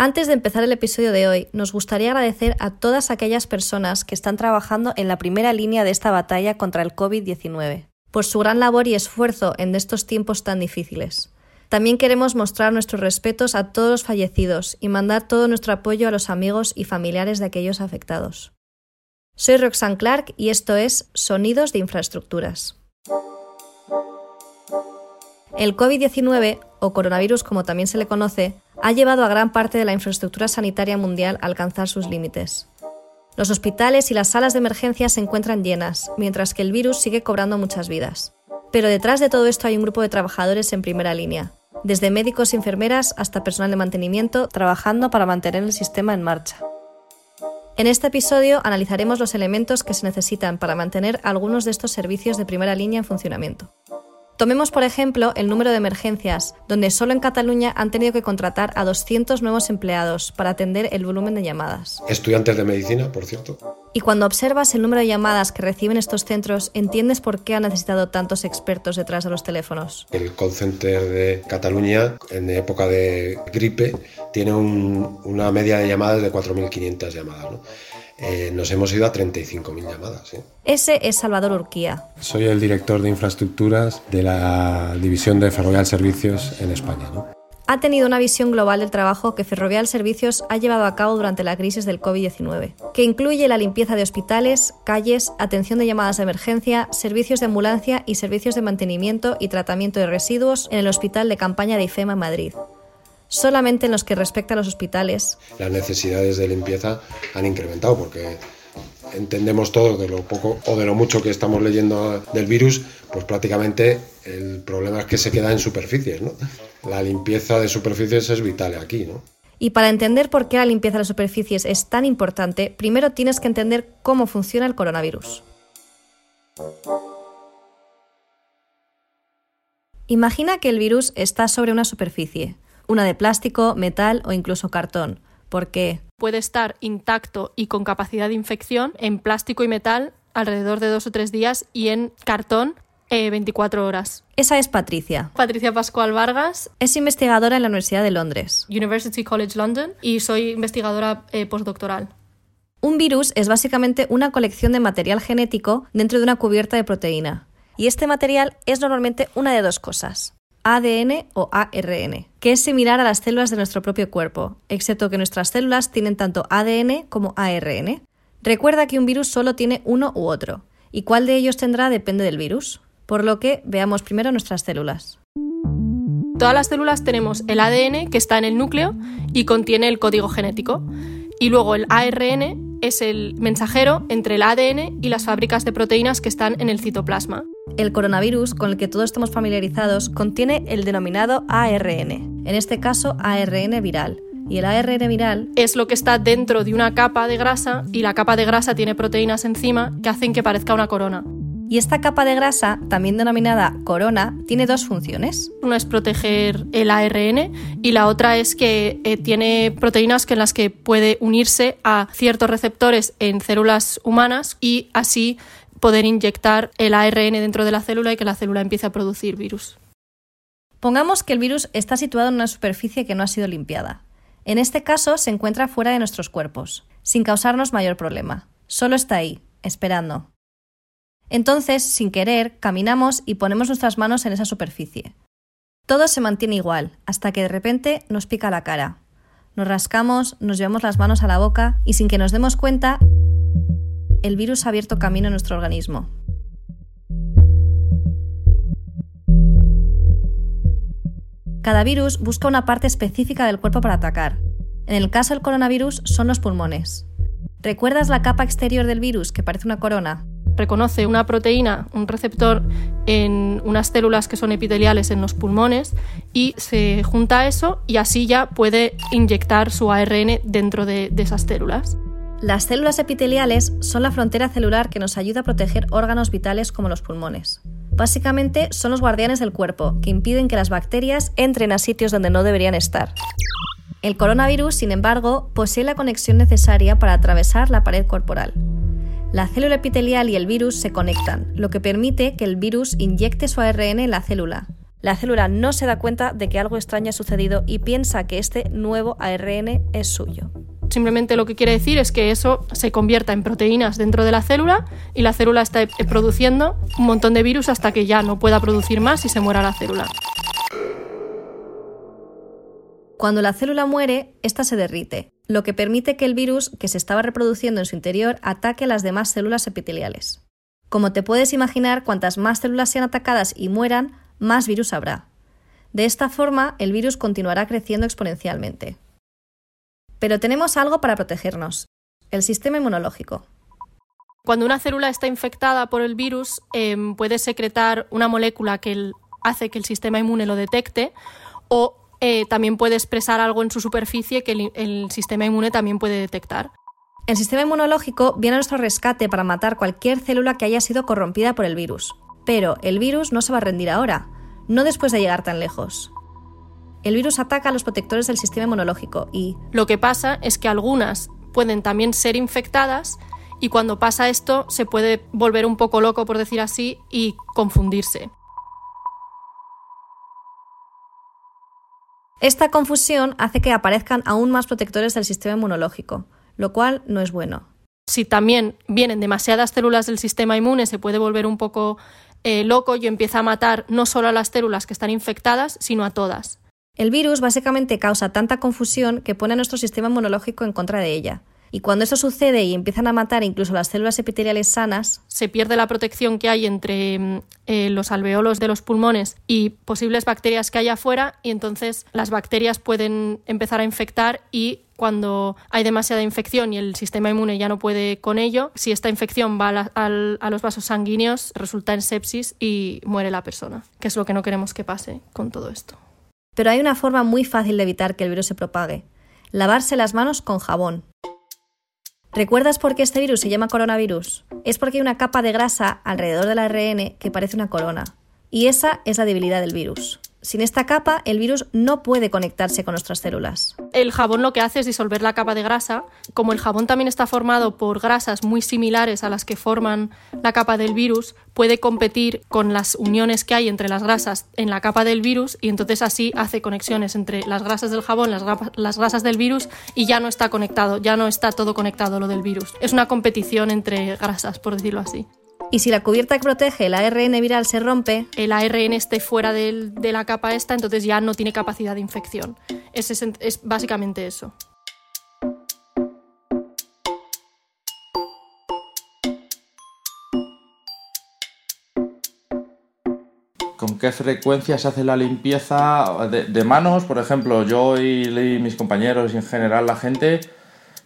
Antes de empezar el episodio de hoy, nos gustaría agradecer a todas aquellas personas que están trabajando en la primera línea de esta batalla contra el COVID-19, por su gran labor y esfuerzo en estos tiempos tan difíciles. También queremos mostrar nuestros respetos a todos los fallecidos y mandar todo nuestro apoyo a los amigos y familiares de aquellos afectados. Soy Roxanne Clark y esto es Sonidos de Infraestructuras. El COVID-19, o coronavirus como también se le conoce, ha llevado a gran parte de la infraestructura sanitaria mundial a alcanzar sus límites. Los hospitales y las salas de emergencia se encuentran llenas, mientras que el virus sigue cobrando muchas vidas. Pero detrás de todo esto hay un grupo de trabajadores en primera línea, desde médicos y enfermeras hasta personal de mantenimiento, trabajando para mantener el sistema en marcha. En este episodio analizaremos los elementos que se necesitan para mantener algunos de estos servicios de primera línea en funcionamiento. Tomemos, por ejemplo, el número de emergencias, donde solo en Cataluña han tenido que contratar a 200 nuevos empleados para atender el volumen de llamadas. Estudiantes de medicina, por cierto. Y cuando observas el número de llamadas que reciben estos centros, entiendes por qué han necesitado tantos expertos detrás de los teléfonos. El call center de Cataluña, en época de gripe, tiene una media de llamadas de 4.500 llamadas. ¿no? Eh, nos hemos ido a 35.000 llamadas. ¿eh? Ese es Salvador Urquía. Soy el director de infraestructuras de la división de Ferrovial Servicios en España. Ha tenido una visión global del trabajo que Ferrovial Servicios ha llevado a cabo durante la crisis del COVID-19, que incluye la limpieza de hospitales, calles, atención de llamadas de emergencia, servicios de ambulancia y servicios de mantenimiento y tratamiento de residuos en el Hospital de Campaña de IFEMA en Madrid solamente en los que respecta a los hospitales. Las necesidades de limpieza han incrementado porque entendemos todo de lo poco o de lo mucho que estamos leyendo del virus, pues prácticamente el problema es que se queda en superficies, ¿no? La limpieza de superficies es vital aquí, ¿no? Y para entender por qué la limpieza de superficies es tan importante, primero tienes que entender cómo funciona el coronavirus. Imagina que el virus está sobre una superficie una de plástico, metal o incluso cartón. ¿Por qué? Puede estar intacto y con capacidad de infección en plástico y metal alrededor de dos o tres días y en cartón 24 eh, horas. Esa es Patricia. Patricia Pascual Vargas. Es investigadora en la Universidad de Londres. University College London y soy investigadora eh, postdoctoral. Un virus es básicamente una colección de material genético dentro de una cubierta de proteína. Y este material es normalmente una de dos cosas. ADN o ARN, que es similar a las células de nuestro propio cuerpo, excepto que nuestras células tienen tanto ADN como ARN. Recuerda que un virus solo tiene uno u otro, y cuál de ellos tendrá depende del virus, por lo que veamos primero nuestras células. Todas las células tenemos el ADN que está en el núcleo y contiene el código genético, y luego el ARN es el mensajero entre el ADN y las fábricas de proteínas que están en el citoplasma. El coronavirus, con el que todos estamos familiarizados, contiene el denominado ARN, en este caso ARN viral. Y el ARN viral es lo que está dentro de una capa de grasa y la capa de grasa tiene proteínas encima que hacen que parezca una corona. Y esta capa de grasa, también denominada corona, tiene dos funciones. Una es proteger el ARN y la otra es que eh, tiene proteínas que en las que puede unirse a ciertos receptores en células humanas y así poder inyectar el ARN dentro de la célula y que la célula empiece a producir virus. Pongamos que el virus está situado en una superficie que no ha sido limpiada. En este caso se encuentra fuera de nuestros cuerpos, sin causarnos mayor problema. Solo está ahí, esperando. Entonces, sin querer, caminamos y ponemos nuestras manos en esa superficie. Todo se mantiene igual, hasta que de repente nos pica la cara. Nos rascamos, nos llevamos las manos a la boca y sin que nos demos cuenta, el virus ha abierto camino en nuestro organismo. Cada virus busca una parte específica del cuerpo para atacar. En el caso del coronavirus son los pulmones. ¿Recuerdas la capa exterior del virus que parece una corona? Reconoce una proteína, un receptor en unas células que son epiteliales en los pulmones y se junta a eso y así ya puede inyectar su ARN dentro de, de esas células. Las células epiteliales son la frontera celular que nos ayuda a proteger órganos vitales como los pulmones. Básicamente son los guardianes del cuerpo, que impiden que las bacterias entren a sitios donde no deberían estar. El coronavirus, sin embargo, posee la conexión necesaria para atravesar la pared corporal. La célula epitelial y el virus se conectan, lo que permite que el virus inyecte su ARN en la célula, La célula no se da cuenta de que algo extraño ha sucedido y piensa que este nuevo ARN es suyo. Simplemente lo que quiere decir es que eso se convierta en proteínas dentro de la célula y la célula está produciendo un montón de virus hasta que ya no pueda producir más y se muera la célula. Cuando la célula muere, ésta se derrite, lo que permite que el virus que se estaba reproduciendo en su interior ataque a las demás células epiteliales. Como te puedes imaginar, cuantas más células sean atacadas y mueran, más virus habrá. De esta forma, el virus continuará creciendo exponencialmente. Pero tenemos algo para protegernos, el sistema inmunológico. Cuando una célula está infectada por el virus, em, puede secretar una molécula que hace que el sistema inmune lo detecte o eh, también puede expresar algo en su superficie que el, sistema inmune también puede detectar. El sistema inmunológico viene a nuestro rescate para matar cualquier célula que haya sido corrompida por el virus. Pero el virus no se va a rendir ahora, no después de llegar tan lejos. El virus ataca a los protectores del sistema inmunológico y... Lo que pasa es que algunas pueden también ser infectadas y cuando pasa esto se puede volver un poco loco, por decir así, y confundirse. Esta confusión hace que aparezcan aún más protectores del sistema inmunológico, lo cual no es bueno. Si también vienen demasiadas células del sistema inmune, se puede volver un poco eh, loco y empieza a matar no solo a las células que están infectadas, sino a todas. El virus básicamente causa tanta confusión que pone a nuestro sistema inmunológico en contra de ella. Y cuando eso sucede y empiezan a matar incluso las células epiteliales sanas, se pierde la protección que hay entre mm, eh, los alveolos de los pulmones y posibles bacterias que hay afuera y entonces las bacterias pueden empezar a infectar y cuando hay demasiada infección y el sistema inmune ya no puede con ello, si esta infección va a, a los vasos sanguíneos, resulta en sepsis y muere la persona, que es lo que no queremos que pase con todo esto. Pero hay una forma muy fácil de evitar que el virus se propague. Lavarse las manos con jabón. ¿Recuerdas por qué este virus se llama coronavirus? Es porque hay una capa de grasa alrededor del ARN que parece una corona. Y esa es la debilidad del virus. Sin esta capa, el virus no puede conectarse con nuestras células. El jabón lo que hace es disolver la capa de grasa. Como el jabón también está formado por grasas muy similares a las que forman la capa del virus, puede competir con las uniones que hay entre las grasas en la capa del virus y entonces así hace conexiones entre las grasas del jabón, las, las grasas del virus y ya no está conectado, ya no está todo conectado lo del virus. Es una competición entre grasas, por decirlo así. Y si la cubierta que protege el ARN viral se rompe, el ARN esté fuera de la capa esta, entonces ya no tiene capacidad de infección. Es, es básicamente eso. ¿Con qué frecuencia se hace la limpieza de, manos? Por ejemplo, yo y mis compañeros y en general la gente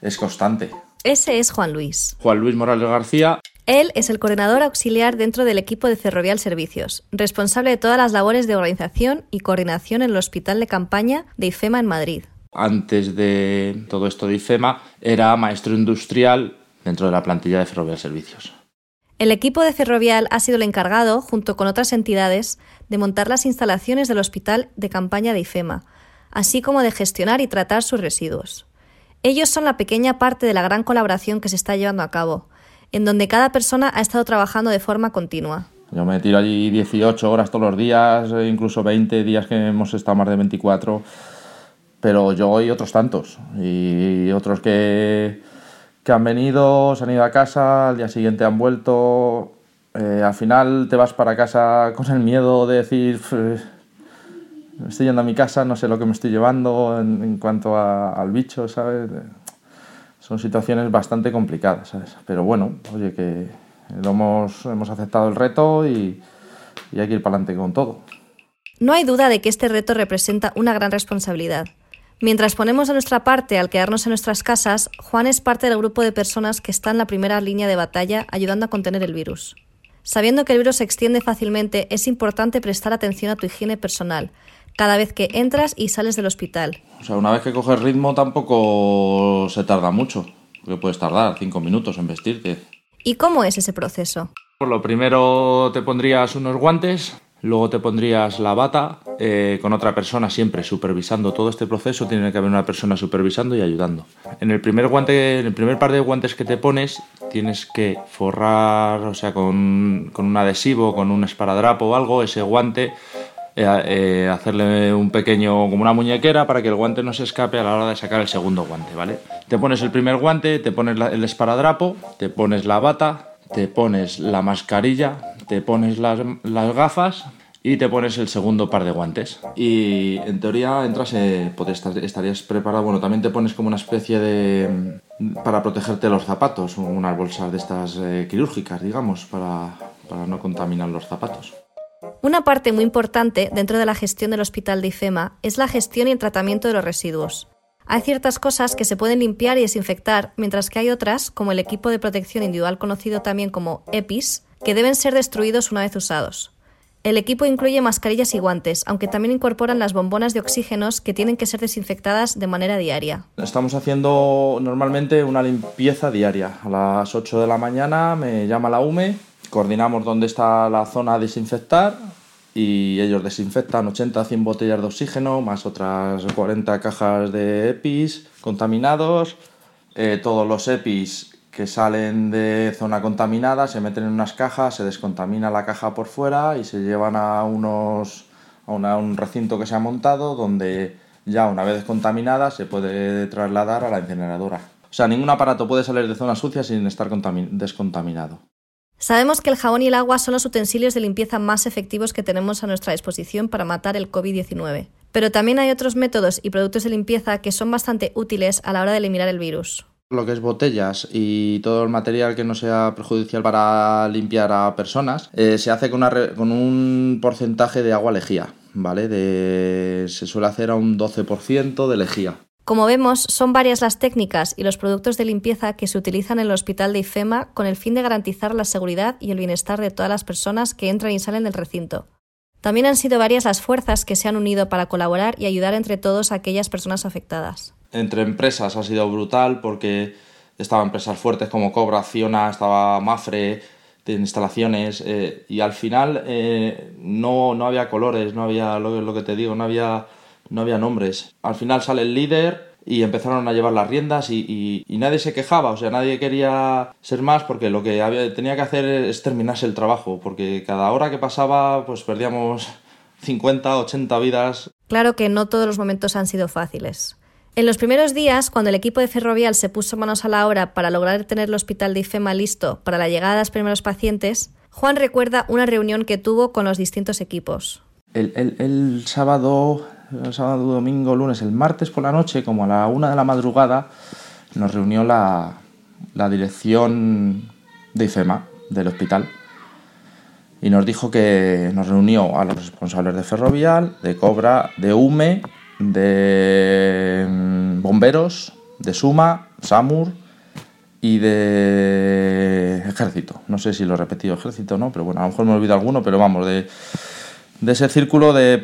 es constante. Ese es Juan Luis. Juan Luis Morales García. Él es el coordinador auxiliar dentro del equipo de Ferrovial Servicios, responsable de todas las labores de organización y coordinación en el Hospital de Campaña de IFEMA en Madrid. Antes de todo esto de IFEMA, era maestro industrial dentro de la plantilla de Ferrovial Servicios. El equipo de Ferrovial ha sido el encargado, junto con otras entidades, de montar las instalaciones del Hospital de Campaña de IFEMA, así como de gestionar y tratar sus residuos. Ellos son la pequeña parte de la gran colaboración que se está llevando a cabo, en donde cada persona ha estado trabajando de forma continua. Yo me tiro allí 18 horas todos los días, eh, incluso 20 días que hemos estado más de 24, pero yo y otros tantos, y otros que, que han venido, se han ido a casa, al día siguiente han vuelto, eh, al final te vas para casa con el miedo de decir, estoy yendo a mi casa, no sé lo que me estoy llevando en, cuanto al bicho, ¿sabes? Son situaciones bastante complicadas, ¿sabes? Pero bueno, oye, que hemos, hemos aceptado el reto y, y hay que ir para adelante con todo. No hay duda de que este reto representa una gran responsabilidad. Mientras ponemos de nuestra parte al quedarnos en nuestras casas, Juan es parte del grupo de personas que está en la primera línea de batalla ayudando a contener el virus. Sabiendo que el virus se extiende fácilmente, es importante prestar atención a tu higiene personal, cada vez que entras y sales del hospital. O sea, una vez que coges ritmo tampoco se tarda mucho, porque puedes tardar cinco minutos en vestirte. ¿Y cómo es ese proceso? Por lo primero te pondrías unos guantes, luego te pondrías la bata eh, con otra persona siempre supervisando todo este proceso. Tiene que haber una persona supervisando y ayudando. En el primer guante, en el primer par de guantes que te pones, tienes que forrar, o sea, con, con un adhesivo, con un esparadrapo o algo, ese guante eh, eh, hacerle un pequeño, como una muñequera, para que el guante no se escape a la hora de sacar el segundo guante, ¿vale? Te pones el primer guante, te pones el esparadrapo, te pones la bata, te pones la mascarilla, te pones las, gafas y te pones el segundo par de guantes. Y en teoría entras, eh, estarías preparado, bueno, también te pones como una especie de... para protegerte los zapatos, unas bolsas de estas eh, quirúrgicas, digamos, para, para no contaminar los zapatos. Una parte muy importante dentro de la gestión del hospital de IFEMA es la gestión y el tratamiento de los residuos. Hay ciertas cosas que se pueden limpiar y desinfectar, mientras que hay otras, como el equipo de protección individual conocido también como EPIs, que deben ser destruidos una vez usados. El equipo incluye mascarillas y guantes, aunque también incorporan las bombonas de oxígenos que tienen que ser desinfectadas de manera diaria. Estamos haciendo normalmente una limpieza diaria. A las 8 de la mañana me llama la UME, coordinamos dónde está la zona a desinfectar y ellos desinfectan 80 100 botellas de oxígeno más otras 40 cajas de EPIs contaminados. Eh, todos los EPIs que salen de zona contaminada, se meten en unas cajas, se descontamina la caja por fuera y se llevan a, unos, a, un recinto que se ha montado donde ya una vez descontaminada se puede trasladar a la incineradora. O sea, ningún aparato puede salir de zona sucia sin estar descontaminado. Sabemos que el jabón y el agua son los utensilios de limpieza más efectivos que tenemos a nuestra disposición para matar el COVID-19. Pero también hay otros métodos y productos de limpieza que son bastante útiles a la hora de eliminar el virus lo que es botellas y todo el material que no sea perjudicial para limpiar a personas, eh, se hace con, con, un porcentaje de agua lejía, ¿vale? De, se suele hacer a un 12% de lejía. Como vemos, son varias las técnicas y los productos de limpieza que se utilizan en el hospital de IFEMA con el fin de garantizar la seguridad y el bienestar de todas las personas que entran y salen del recinto. También han sido varias las fuerzas que se han unido para colaborar y ayudar entre todos a aquellas personas afectadas entre empresas ha sido brutal porque estaban empresas fuertes como Cobra, Acciona, estaba Mafre de instalaciones eh, y al final eh, no, no había colores, no había lo, lo, que te digo, no había, no había nombres. Al final sale el líder y empezaron a llevar las riendas y, y, nadie se quejaba, o sea, nadie quería ser más porque lo que había, tenía que hacer es terminarse el trabajo, porque cada hora que pasaba pues perdíamos 50, 80 vidas. Claro que no todos los momentos han sido fáciles. En los primeros días, cuando el equipo de Ferrovial se puso manos a la obra para lograr tener el hospital de IFEMA listo para la llegada de los primeros pacientes, Juan recuerda una reunión que tuvo con los distintos equipos. El, sábado, el sábado, domingo, lunes, el martes por la noche, como a la una de la madrugada, nos reunió la, la dirección de IFEMA, del hospital, y nos dijo que nos reunió a los responsables de Ferrovial, de Cobra, de UME de mm, bomberos, de Suma, SAMUR y de ejército. No sé si lo he repetido ejército no, pero bueno, a lo mejor me olvido alguno, pero vamos, de, de ese círculo de,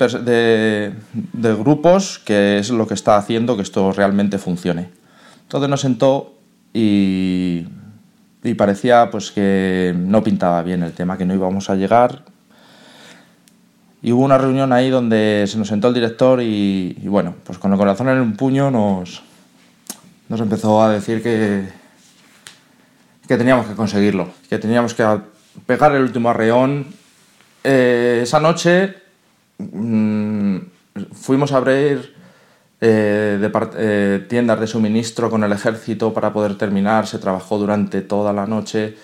de, grupos que es lo que está haciendo que esto realmente funcione. Entonces nos sentó y, y parecía pues que no pintaba bien el tema, que no íbamos a llegar y hubo una reunión ahí donde se nos sentó el director y, bueno, pues con el corazón en un puño nos, nos empezó a decir que, que teníamos que conseguirlo, que teníamos que pegar el último arreón. Eh, esa noche mm, fuimos a abrir eh, eh, tiendas de suministro con el ejército para poder terminar, se trabajó durante toda la noche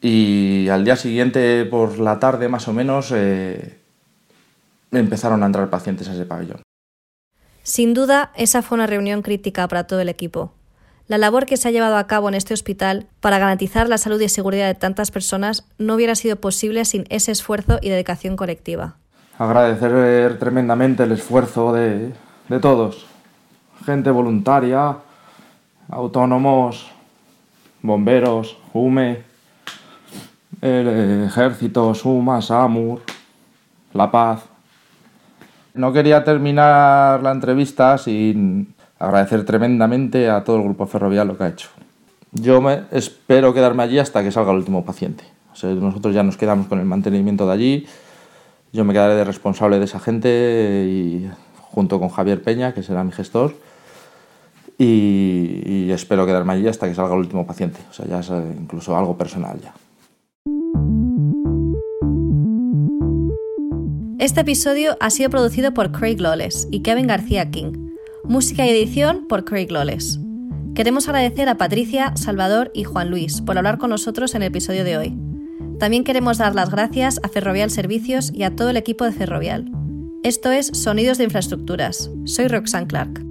y al día siguiente, por la tarde más o menos, empezaron a entrar pacientes a ese pabellón. Sin duda, esa fue una reunión crítica para todo el equipo. La labor que se ha llevado a cabo en este hospital para garantizar la salud y seguridad de tantas personas no hubiera sido posible sin ese esfuerzo y dedicación colectiva. Agradecer tremendamente el esfuerzo de, de todos, gente voluntaria, autónomos, bomberos, UME, el ejército, Suma, Samur, La Paz. No quería terminar la entrevista sin agradecer tremendamente a todo el grupo ferroviario lo que ha hecho. Yo me espero quedarme allí hasta que salga el último paciente. nosotros ya nos quedamos con el mantenimiento de allí. Yo me quedaré de responsable de esa gente y, junto con Javier Peña, que será mi gestor. Y, espero quedarme allí hasta que salga el último paciente. O sea, ya es incluso algo personal ya. Este episodio ha sido producido por Craig Lawless y Kevin García King. Música y edición por Craig Lawless. Queremos agradecer a Patricia, Salvador y Juan Luis por hablar con nosotros en el episodio de hoy. También queremos dar las gracias a Ferrovial Servicios y a todo el equipo de Ferrovial. Esto es Sonidos de Infraestructuras. Soy Roxanne Clark.